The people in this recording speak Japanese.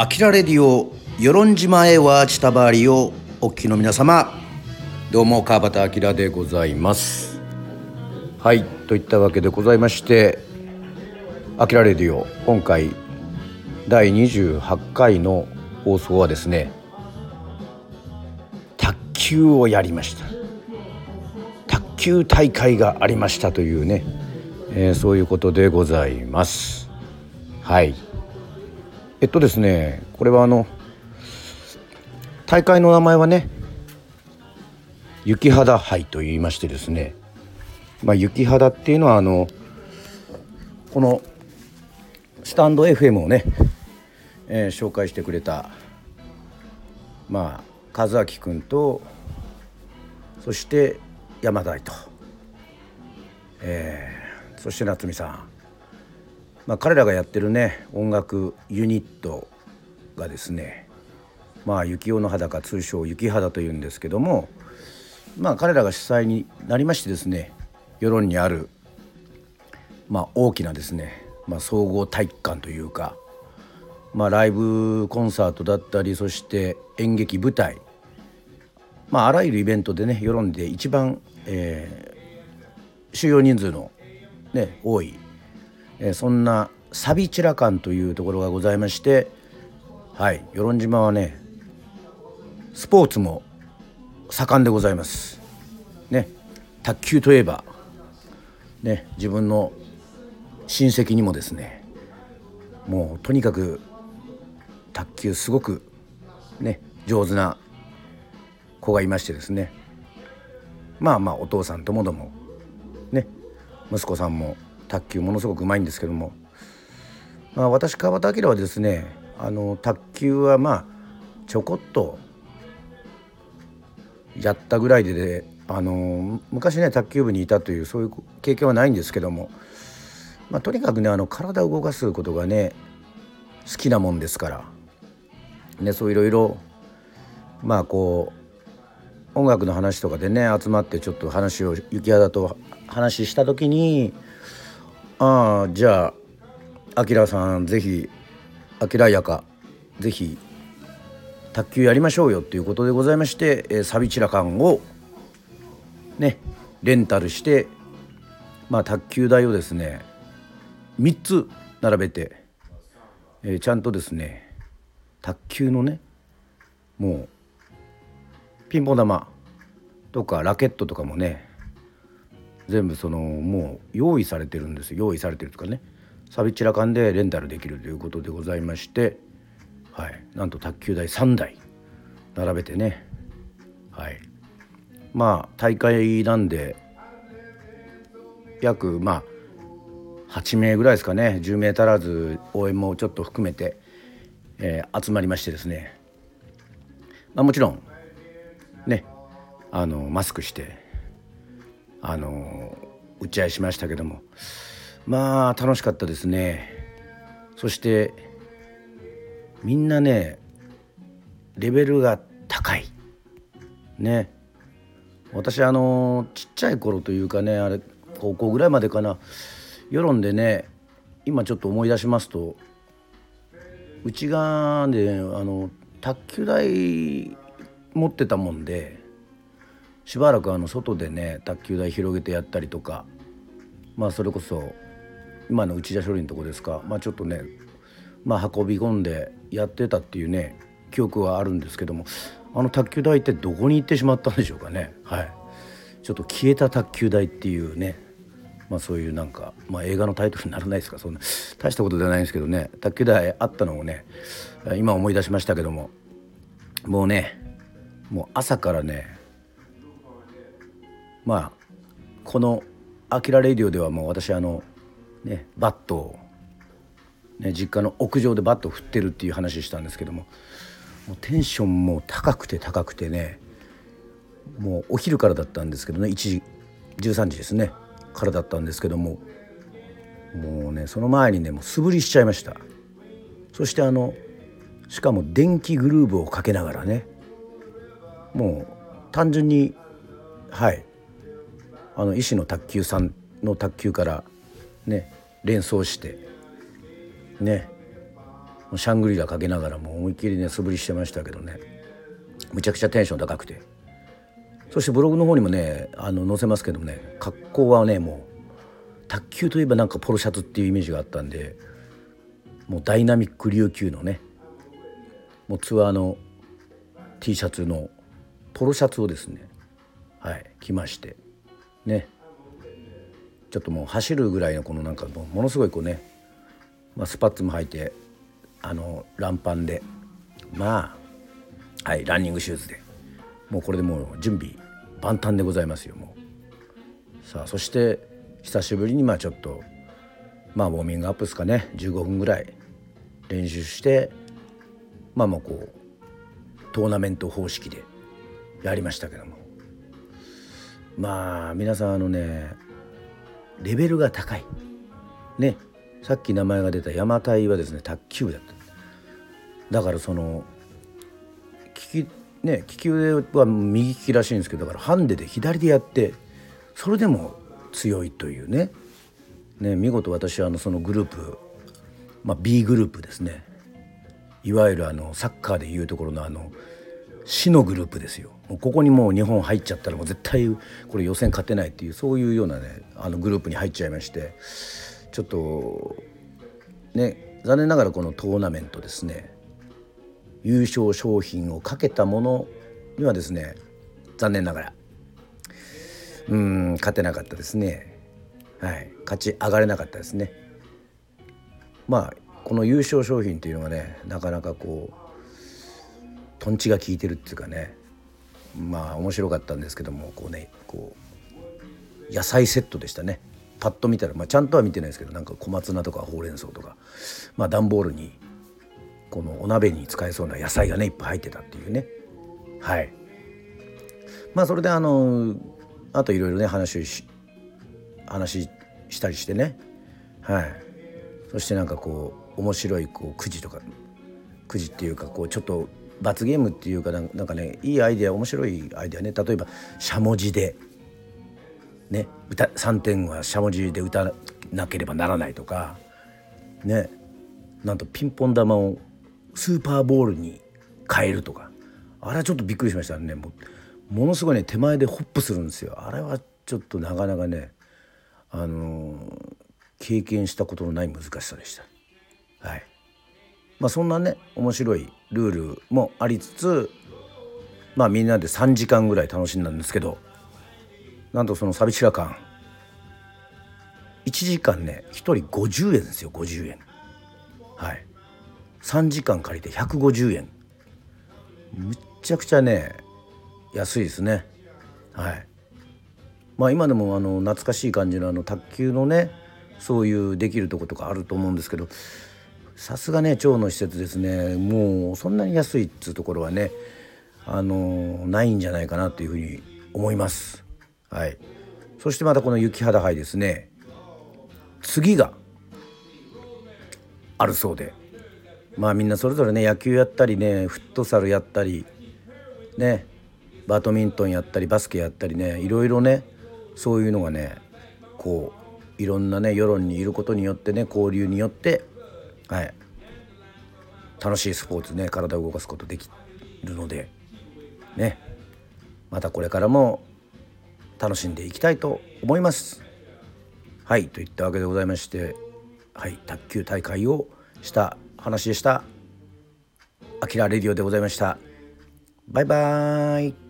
アキラレディオ与論島へはチタバリをお聞きの皆様。どうも川端明でございます。はいといったわけでございましてアキラレディオ今回第28回の放送はですね卓球をやりました。卓球大会がありましたというね、えー、そういうことでございます。はい。えっとですねこれはあの大会の名前はね雪肌杯と言いましてですねまあ雪肌っていうのはあのこのスタンド FM をね、えー、紹介してくれたまあ和明君とそして山田と、えー、そして夏美さん。まあ、彼らがやってるね音楽ユニットがですねまあ雪男の裸通称雪肌というんですけどもまあ彼らが主催になりましてですね世論にあるまあ大きなですね、まあ、総合体育館というかまあライブコンサートだったりそして演劇舞台まああらゆるイベントでね世論で一番、えー、収容人数のね多いえそんなサビチラ館というところがございましてはい与論島はねスポーツも盛んでございます。ね卓球といえばね自分の親戚にもですねもうとにかく卓球すごくね上手な子がいましてですね。まあまあお父さんともどもね息子さんも卓球ものすごくうまいんですけども、まあ、私川端明はですねあの卓球はまあちょこっとやったぐらいでであの昔ね卓球部にいたというそういう経験はないんですけども、まあ、とにかくねあの体を動かすことがね好きなもんですから、ね、そういろいろまあこう音楽の話とかでね集まってちょっと話を雪肌と話した時にああじゃああきらさんぜひあきらやかぜひ卓球やりましょうよっていうことでございまして、えー、サビチラ缶をねレンタルしてまあ卓球台をですね3つ並べて、えー、ちゃんとですね卓球のねもうピンポン玉とかラケットとかもね全部そのもう用意されてるんです用意されてるとかね。サビチラ缶でレンタルできるということでございまして。はい。なんと卓球台3台。並べてね。はい。まあ大会なんで約まあ8名ぐらいですかね。10名足らず応援もちょっと含めて、えー、集まりましてですね、まあ、もちろんねあのマスクしてあの打ち合いしましたけども。まあ楽しかったですね。そしてみんなねレベルが高い。ね。私あのちっちゃい頃というかねあれ高校ぐらいまでかな。世論でね今ちょっと思い出しますとうちがであの卓球台持ってたもんでしばらくあの外でね卓球台広げてやったりとかまあそれこそ今の内田処理のとこですかまあちょっとねまあ運び込んでやってたっていうね記憶はあるんですけどもあの卓球台ってどこに行ってしまったんでしょうかね。はい。ちょっと消えた卓球台っていうねまあそういうなんか、まあ、映画のタイトルにならないですか。そんな大したことではないんですけどね。卓球台あったのをね今思い出しましたけどももうねもう朝からねまあこの「アキラレディオ」ではもう私あのねバットを、ね、実家の屋上でバットを振ってるっていう話したんですけどももうテンションも高くて高くてねもうお昼からだったんですけどね1時13時ですねからだったんですけどももうねその前にねもう素振りしちゃいました。そしてあのしかも電気グルーブをかけながらねもう単純にはいあの医師の卓球さんの卓球からね連想してねシャングリラかけながらも思いっきりね素振りしてましたけどね。むちゃくちゃテンション高くて。そしてブログの方にもねあの載せますけどもね格好はねもう卓球といえばなんかポロシャツっていうイメージがあったんでもうダイナミック琉球のねもうツアーの T シャツのポロシャツをですねはい着まして。ね。ちょっともう走るぐらいのこのなんかもものすごいこうね、まあ、スパッツも履いてあのランパンで。まあはいランニングシューズで。もうこれでもう準備万端でございますよもう。さあそして久しぶりにまあちょっとまあウォーミングアップですかね。15分ぐらい。練習してまあまあこうトーナメント方式でやりましたけども。まあ皆さんあのねレベルが高い。ねさっき名前が出た山隊はですね卓球部だった。だからその利きね利き腕は右利きらしいんですけどだからハンデで左でやってそれでも強いというね。ね見事私はあのそのグループ、まあ、B グループですね。いわゆるあのサッカーでいうところのあの死のグループですよ。もうここにもう日本入っちゃったらもう絶対これ予選勝てないっていうそういうようなねあのグループに入っちゃいましてちょっとね残念ながらこのトーナメントですね優勝商品をかけたものにはですね残念ながらうん勝てなかったですね。はい勝ち上がれなかったですね。まあこの優勝商品っていうのがねなかなかこうとんちが効いてるっていうかね。まあ面白かったんですけどもこうねこう野菜セットでしたね。パッと見たら、まあ、ちゃんとは見てないですけどなんか小松菜とかほうれん草とかまあ段ボールにこのお鍋に使えそうな野菜がねいっぱい入ってたっていうね。はい。まあそれであのあといろいろね話し話したりしてね。はい。そしてなんかこう面白いこうくじとかくじっていうかこうちょっと罰ゲームっていうかなんかねいいアイデア面白いアイデアね。例えばしゃもじでね歌3点はしゃもじで歌なければならないとかねなんとピンポン玉をスーパーボールに変えるとか。あれはちょっとびっくりしましたね。もものすごいね手前でホップするんですよ。あれはちょっとなかなかねあのー、経験したことのない難しさでした。はい。まあ、そんなね面白いルールもありつつまあみんなで3時間ぐらい楽しんだんですけどなんとその寂しら感1時間ね1人50円ですよ50円。はい。3時間借りて150円。むっちゃくちゃね安いですね。はい。まあ今でもあの懐かしい感じのあの卓球のねそういうできるとことかあると思うんですけどさすがね町の施設ですね。もうそんなに安いっつうところはねあのないんじゃないかなというふうに思います。はい。そしてまたこの雪肌杯ですね。次があるそうで。まあみんなそれぞれね野球やったりねフットサルやったりねバドミントンやったりバスケやったりねいろいろねそういうのがねこういろんなね世論にいることによってね交流によってはい楽しいスポーツね体を動かすことできるのでねまたこれからも楽しんでいきたいと思います。はいといったわけでございましてはい卓球大会をした話でした。アキラレディオでございました。バイバーイ。